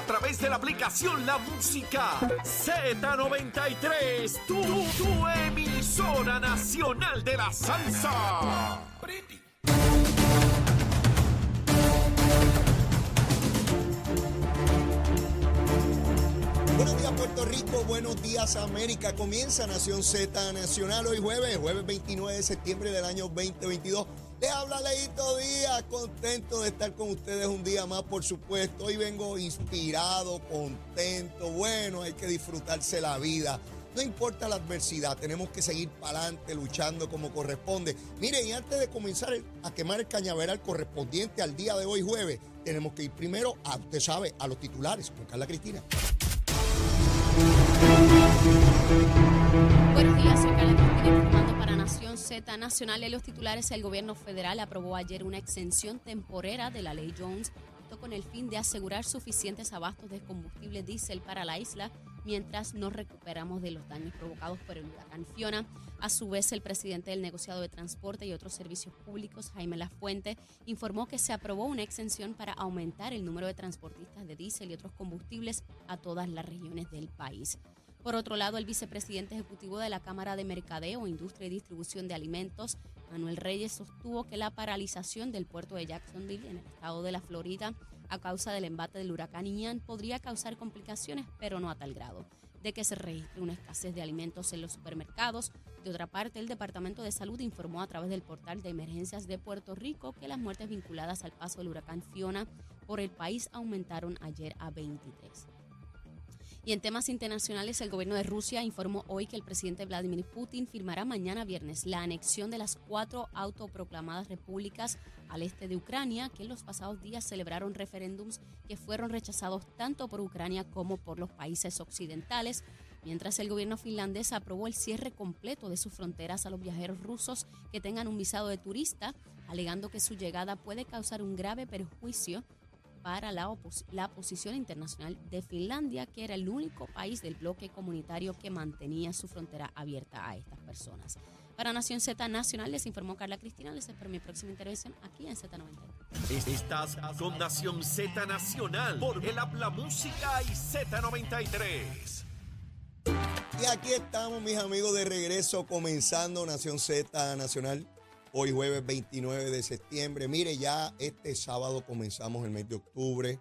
A través de la aplicación La Música Z93. Tu, tu emisora nacional de la salsa. Buenos días Puerto Rico, buenos días América. Comienza Nación Z Nacional hoy jueves, jueves 29 de septiembre del año 2022. Le habla Leito Díaz, contento de estar con ustedes un día más, por supuesto. Hoy vengo inspirado, contento. Bueno, hay que disfrutarse la vida. No importa la adversidad, tenemos que seguir para adelante, luchando como corresponde. Miren, y antes de comenzar a quemar el cañaveral correspondiente al día de hoy jueves, tenemos que ir primero a, usted sabe, a los titulares con Carla Cristina. Buenos días, Z Nacional. En los titulares, el gobierno federal aprobó ayer una exención temporera de la ley Jones, con el fin de asegurar suficientes abastos de combustible diésel para la isla mientras nos recuperamos de los daños provocados por el huracán Fiona. A su vez, el presidente del negociado de transporte y otros servicios públicos, Jaime Lafuente, informó que se aprobó una exención para aumentar el número de transportistas de diésel y otros combustibles a todas las regiones del país. Por otro lado, el vicepresidente ejecutivo de la Cámara de Mercadeo, Industria y Distribución de Alimentos, Manuel Reyes, sostuvo que la paralización del puerto de Jacksonville en el estado de la Florida a causa del embate del huracán Ian podría causar complicaciones, pero no a tal grado de que se registre una escasez de alimentos en los supermercados. De otra parte, el Departamento de Salud informó a través del portal de emergencias de Puerto Rico que las muertes vinculadas al paso del huracán Fiona por el país aumentaron ayer a 23. Y en temas internacionales, el gobierno de Rusia informó hoy que el presidente Vladimir Putin firmará mañana viernes la anexión de las cuatro autoproclamadas repúblicas al este de Ucrania, que en los pasados días celebraron referéndums que fueron rechazados tanto por Ucrania como por los países occidentales. Mientras el gobierno finlandés aprobó el cierre completo de sus fronteras a los viajeros rusos que tengan un visado de turista, alegando que su llegada puede causar un grave perjuicio para la, la, posición internacional de Finlandia, que era el único país del bloque comunitario que mantenía su frontera abierta a estas personas. Para Nación Z Nacional les informó Carla Cristina. Les espero mi próxima intervención aquí en Z93. Estás con Nación Z Nacional por el Habla Música y Z93. Y aquí estamos, mis amigos, de regreso, comenzando Nación Z Nacional. Hoy jueves 29 de septiembre. Mire, ya este sábado comenzamos el mes de octubre.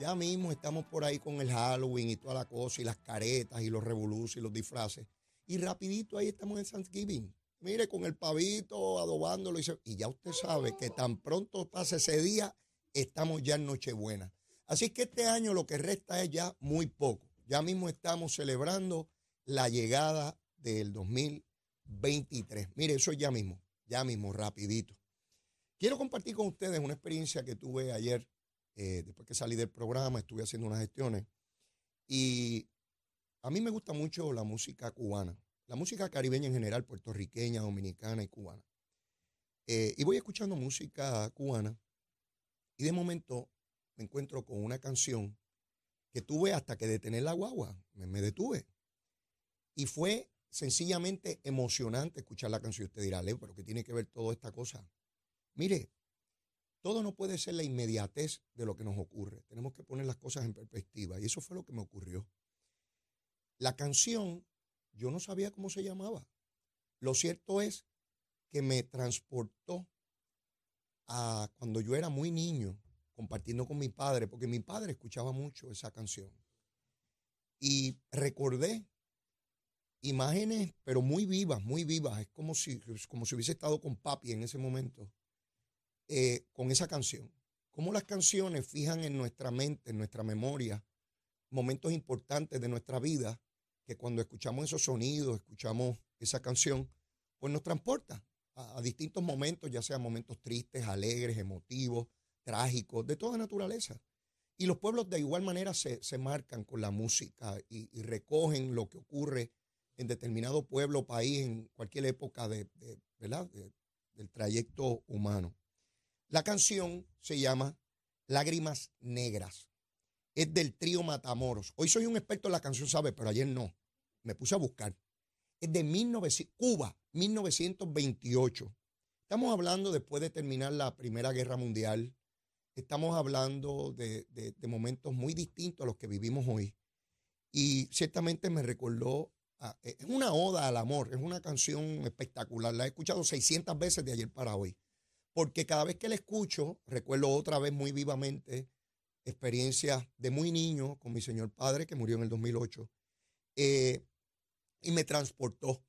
Ya mismo estamos por ahí con el Halloween y toda la cosa, y las caretas, y los revoluciones y los disfraces. Y rapidito ahí estamos en Thanksgiving. Mire, con el pavito, adobándolo. Y, ya usted sabe que tan pronto pase ese día, estamos ya en Nochebuena. Así que este año lo que resta es ya muy poco. Ya mismo estamos celebrando la llegada del 2023. Mire, eso es ya mismo ya mismo, rapidito. Quiero compartir con ustedes una experiencia que tuve ayer, eh, después que salí del programa, estuve haciendo unas gestiones y a mí me gusta mucho la música cubana, la música caribeña en general, puertorriqueña, dominicana y cubana. Eh, y voy escuchando música cubana y de momento me encuentro con una canción que tuve hasta que detener la guagua, me, me detuve. Y fue sencillamente emocionante escuchar la canción. Usted dirá, Leo, pero ¿qué tiene que ver toda esta cosa? Mire, todo no puede ser la inmediatez de lo que nos ocurre. Tenemos que poner las cosas en perspectiva. Y eso fue lo que me ocurrió. La canción, yo no sabía cómo se llamaba. Lo cierto es que me transportó a cuando yo era muy niño, compartiendo con mi padre, porque mi padre escuchaba mucho esa canción. Y recordé imágenes, pero muy vivas, muy vivas. Es como si, como si hubiese estado con papi en ese momento, eh, con esa canción. Cómo las canciones fijan en nuestra mente, en nuestra memoria, momentos importantes de nuestra vida, que cuando escuchamos esos sonidos, escuchamos esa canción, pues nos transporta a, distintos momentos, ya sean momentos tristes, alegres, emotivos, trágicos, de toda naturaleza. Y los pueblos de igual manera se, marcan con la música y recogen lo que ocurre en determinado pueblo país en cualquier época de, ¿verdad? del trayecto humano. La canción se llama Lágrimas Negras. Es del trío Matamoros. Hoy soy un experto en la canción, ¿sabe? Pero ayer no. Me puse a buscar. Es de 1900, Cuba, 1928. Estamos hablando después de terminar la Primera Guerra Mundial. Estamos hablando de, momentos muy distintos a los que vivimos hoy. Y ciertamente me recordó, es una oda al amor, es una canción espectacular. La he escuchado 600 veces de ayer para hoy porque cada vez que la escucho, recuerdo otra vez muy vivamente experiencias de muy niño con mi señor padre que murió en el 2008 eh, y me transportó.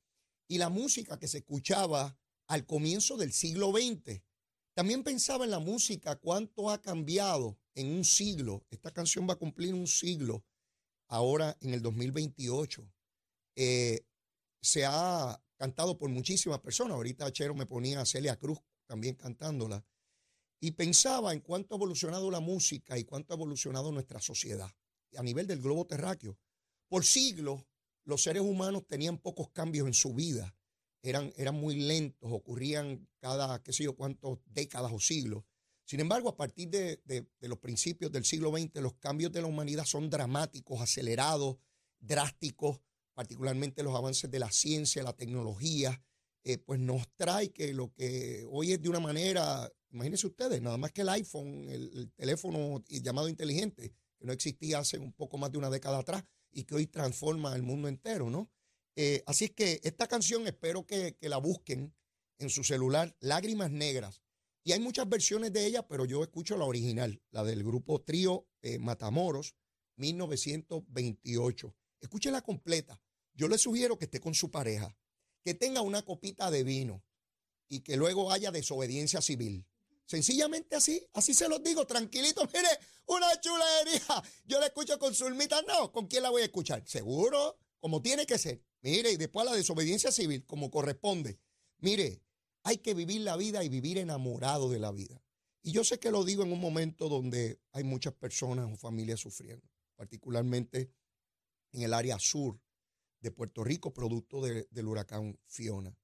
Y la música que se escuchaba al comienzo del siglo XX, también pensaba en la música, cuánto ha cambiado en un siglo. Esta canción va a cumplir un siglo ahora en el 2028. Eh, se ha cantado por muchísimas personas. Ahorita Chero me ponía a Celia Cruz también cantándola, y pensaba en cuánto ha evolucionado la música y cuánto ha evolucionado nuestra sociedad a nivel del globo terráqueo. Por siglos, los seres humanos tenían pocos cambios en su vida, eran, eran muy lentos, ocurrían cada, qué sé yo, cuántas décadas o siglos. Sin embargo, a partir de, de, los principios del siglo XX, los cambios de la humanidad son dramáticos, acelerados, drásticos, particularmente los avances de la ciencia, la tecnología, eh, pues nos trae que lo que hoy es de una manera, imagínense ustedes, nada más que el iPhone, el, teléfono llamado inteligente, que no existía hace un poco más de una década atrás y que hoy transforma el mundo entero, ¿no? Eh, así es que esta canción espero que, la busquen en su celular, Lágrimas Negras. Y hay muchas versiones de ella, pero yo escucho la original, la del grupo Trío eh, Matamoros, 1928. Escúchela completa. Yo le sugiero que esté con su pareja que tenga una copita de vino y que luego haya desobediencia civil. Sencillamente así, así se los digo, tranquilito, mire, una chulería. Yo la escucho con Zulmita, no, ¿con quién la voy a escuchar? Seguro, como tiene que ser. Mire, y después la desobediencia civil, como corresponde. Mire, hay que vivir la vida y vivir enamorado de la vida. Y yo sé que lo digo en un momento donde hay muchas personas o familias sufriendo, particularmente en el área sur de Puerto Rico, producto del huracán Fiona.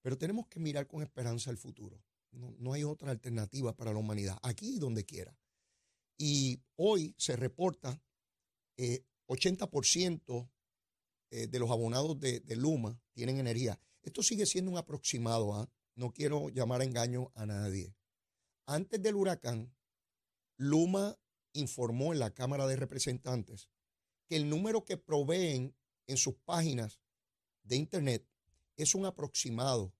Pero tenemos que mirar con esperanza el futuro. No, hay otra alternativa para la humanidad, aquí y donde quiera. Y hoy se reporta 80% eh, eh, de los abonados de, Luma tienen energía. Esto sigue siendo un aproximado, ¿ah? no quiero llamar a engaño a nadie. Antes del huracán, Luma informó en la Cámara de Representantes que el número que proveen en sus páginas de Internet es un aproximado,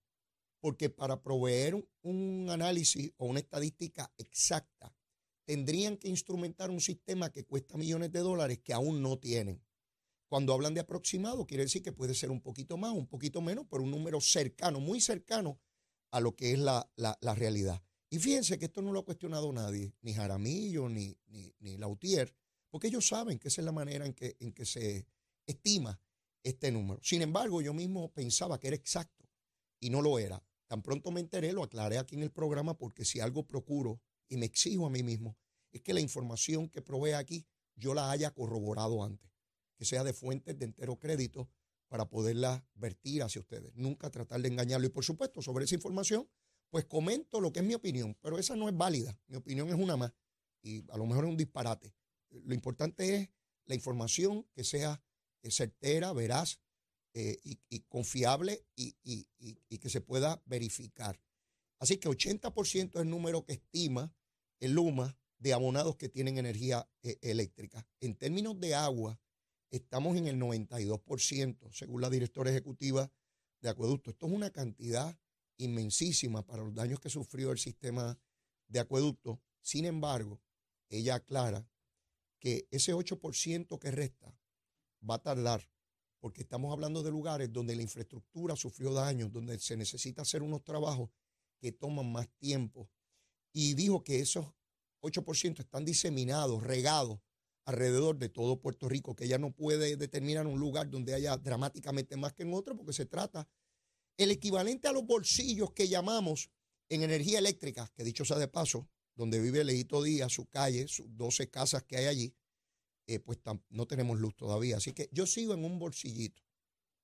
porque para proveer un análisis o una estadística exacta, tendrían que instrumentar un sistema que cuesta millones de dólares que aún no tienen. Cuando hablan de aproximado, quiere decir que puede ser un poquito más, un poquito menos, pero un número cercano, muy cercano a lo que es la, realidad. Y fíjense que esto no lo ha cuestionado nadie, ni Jaramillo, ni, ni, ni Lautier, porque ellos saben que esa es la manera en que, en que se, estima este número. Sin embargo, yo mismo pensaba que era exacto y no lo era. Tan pronto me enteré, lo aclaré aquí en el programa porque si algo procuro y me exijo a mí mismo es que la información que provee aquí yo la haya corroborado antes, que sea de fuentes de entero crédito para poderla vertir hacia ustedes. Nunca tratar de engañarlo. Y por supuesto, sobre esa información, pues comento lo que es mi opinión, pero esa no es válida. Mi opinión es una más y a lo mejor es un disparate. Lo importante es la información que sea certera, veraz eh, y, confiable y, que se pueda verificar. Así que 80% es el número que estima el Luma de abonados que tienen energía eh, eléctrica. En términos de agua, estamos en el 92%, según la directora ejecutiva de Acueducto. Esto es una cantidad inmensísima para los daños que sufrió el sistema de acueducto. Sin embargo, ella aclara que ese 8% que resta va a tardar, porque estamos hablando de lugares donde la infraestructura sufrió daños, donde se necesita hacer unos trabajos que toman más tiempo. Y dijo que esos 8% están diseminados, regados alrededor de todo Puerto Rico, que ya no puede determinar un lugar donde haya dramáticamente más que en otro, porque se trata el equivalente a los bolsillos que llamamos en energía eléctrica, que dicho sea de paso, donde vive Leito Díaz, su calle, sus 12 casas que hay allí, eh, pues no tenemos luz todavía. Así que yo sigo en un bolsillito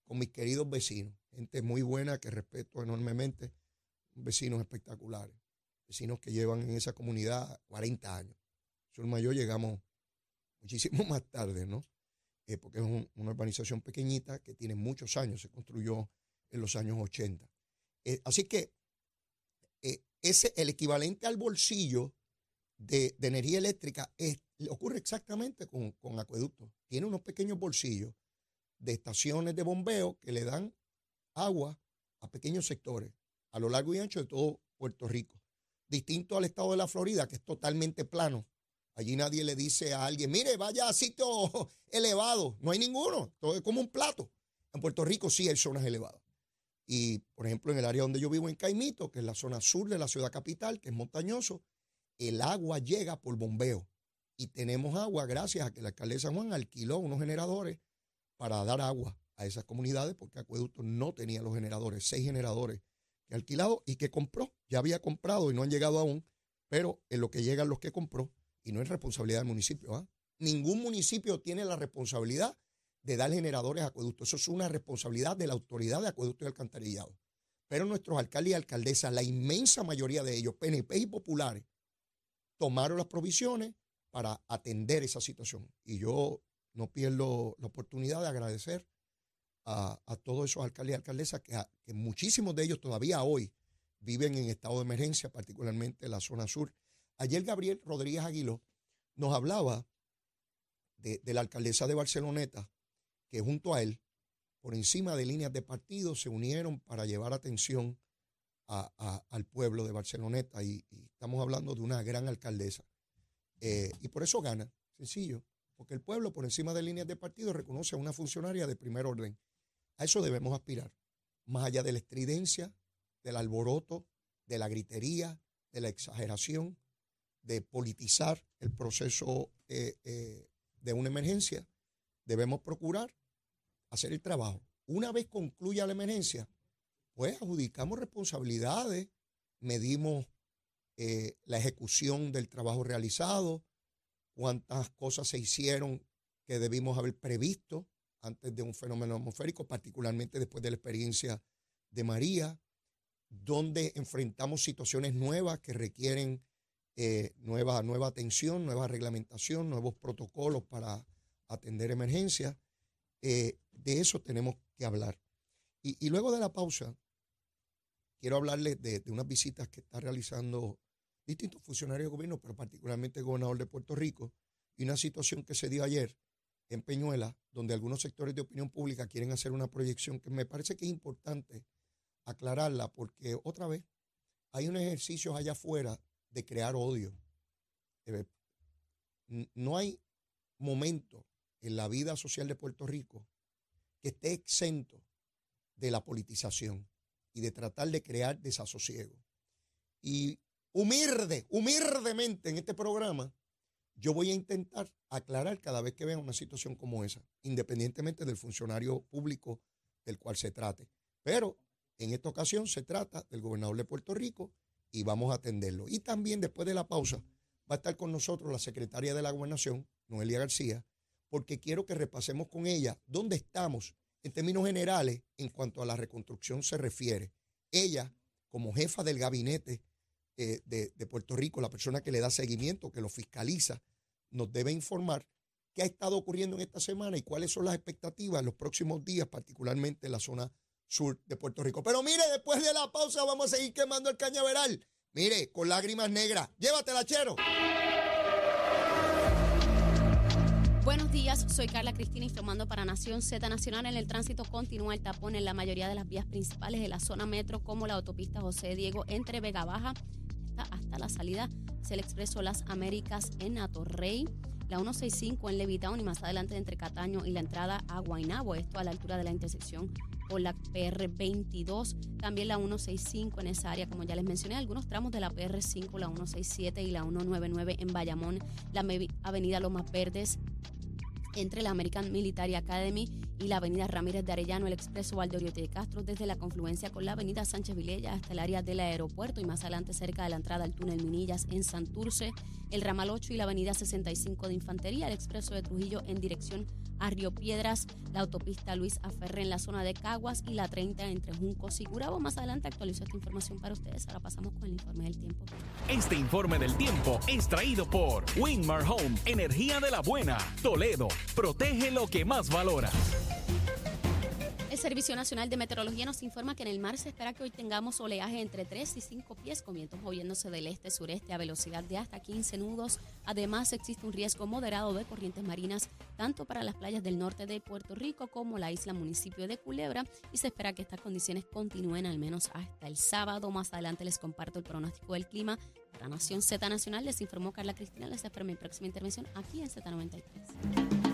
con mis queridos vecinos, gente muy buena que respeto enormemente, vecinos espectaculares, vecinos que llevan en esa comunidad 40 años. Sur Mayor llegamos muchísimo más tarde, ¿no? Eh, porque es una urbanización pequeñita que tiene muchos años, se construyó en los años 80. Eh, así que ese, el equivalente al bolsillo de, energía eléctrica ocurre exactamente con, con acueductos. Tiene unos pequeños bolsillos de estaciones de bombeo que le dan agua a pequeños sectores a lo largo y ancho de todo Puerto Rico. Distinto al estado de la Florida, que es totalmente plano. Allí nadie le dice a alguien, mire, vaya a sitio elevado. No hay ninguno. Todo es como un plato. En Puerto Rico sí hay zonas elevadas. Y, por ejemplo, en el área donde yo vivo, en Caimito, que es la zona sur de la ciudad capital, que es montañoso, el agua llega por bombeo. Y tenemos agua gracias a que la alcaldesa Juan alquiló unos generadores para dar agua a esas comunidades, porque Acueducto no tenía los generadores, seis generadores que alquilado y que compró. Ya había comprado y no han llegado aún, pero en lo que llegan los que compró, y no es responsabilidad del municipio. ¿ah? Ningún municipio tiene la responsabilidad de dar generadores a acueducto. Eso es una responsabilidad de la autoridad de acueducto y alcantarillado. Pero nuestros alcaldes y alcaldesas, la inmensa mayoría de ellos, PNP y populares, tomaron las provisiones para atender esa situación. Y yo no pierdo la oportunidad de agradecer a, todos esos alcaldes y alcaldesas que, que, muchísimos de ellos todavía hoy viven en estado de emergencia, particularmente en la zona sur. Ayer Gabriel Rodríguez Aguiló nos hablaba de, la alcaldesa de Barceloneta, que junto a él, por encima de líneas de partido, se unieron para llevar atención al pueblo de Barceloneta. Y, estamos hablando de una gran alcaldesa. Eh, y por eso gana, sencillo porque el pueblo, por encima de líneas de partido, reconoce a una funcionaria de primer orden. A eso debemos aspirar, más allá de la estridencia, del alboroto, de la gritería, de la exageración, de politizar el proceso eh, eh, de una emergencia, debemos procurar hacer el trabajo. Una vez concluya la emergencia, pues adjudicamos responsabilidades, medimos eh, la ejecución del trabajo realizado, cuántas cosas se hicieron que debimos haber previsto antes de un fenómeno atmosférico, particularmente después de la experiencia de María, donde enfrentamos situaciones nuevas que requieren eh, nueva, nueva atención, nueva reglamentación, nuevos protocolos para atender emergencias. Eh, de eso tenemos que hablar. Y, luego de la pausa, quiero hablarles de, de unas visitas que está realizando distintos funcionarios de gobierno, pero particularmente el gobernador de Puerto Rico, y una situación que se dio ayer en Peñuela, donde algunos sectores de opinión pública quieren hacer una proyección que me parece que es importante aclararla, porque otra vez hay un ejercicio allá afuera de crear odio. Eh, no hay momento en la vida social de Puerto Rico que esté exento de la politización y de tratar de crear desasosiego. Y humilde, humildemente en este programa, yo voy a intentar aclarar cada vez que vea una situación como esa, independientemente del funcionario público del cual se trate. Pero en esta ocasión se trata del gobernador de Puerto Rico y vamos a atenderlo. Y también después de la pausa va a estar con nosotros la secretaria de la gobernación, Noelia García, porque quiero que repasemos con ella dónde estamos en términos generales en cuanto a la reconstrucción se refiere. Ella, como jefa del gabinete eh, de, Puerto Rico, la persona que le da seguimiento, que lo fiscaliza, nos debe informar qué ha estado ocurriendo en esta semana y cuáles son las expectativas en los próximos días, particularmente en la zona sur de Puerto Rico. Pero mire, después de la pausa vamos a seguir quemando el cañaveral. Mire, con lágrimas negras. Llévatela, chero. Buenos días, soy Carla Cristina informando para Nación Z Nacional. En el tránsito continúa el tapón en la mayoría de las vías principales de la zona metro, como la autopista José Diego entre Vega Baja hasta la salida del Expreso Las Américas en Atorrey, la 165 en Levitown y más adelante entre Cataño y la entrada a Guaynabo, esto a la altura de la intersección con la PR22, también la 165 en esa área, como ya les mencioné, algunos tramos de la PR5, la 167 y la 199 en Bayamón, la avenida Lomas Verdes entre la American Military Academy y la avenida Ramírez de Arellano, el expreso Valdoriote de Castro, desde la confluencia con la avenida Sánchez Vilella hasta el área del aeropuerto y más adelante cerca de la entrada al túnel Minillas en Santurce, el ramal 8 y la avenida 65 de Infantería, el expreso de Trujillo en dirección a Río Piedras, la autopista Luis Aferre en la zona de Caguas y la 30 entre Juncos y Curabo. Más adelante actualizo esta información para ustedes. Ahora pasamos con el informe del tiempo. Este informe del tiempo es traído por Winmar Home, energía de la buena. Toledo, protege lo que más valora. El Servicio Nacional de Meteorología nos informa que en el mar se espera que hoy tengamos oleaje entre 3 y 5 pies, con vientos moviéndose del este-sureste a velocidad de hasta 15 nudos. Además, existe un riesgo moderado de corrientes marinas tanto para las playas del norte de Puerto Rico como la isla municipio de Culebra y se espera que estas condiciones continúen al menos hasta el sábado. Más adelante les comparto el pronóstico del clima. Para Nación Z Nacional les informó Carla Cristina. Les espero mi próxima intervención aquí en Z93.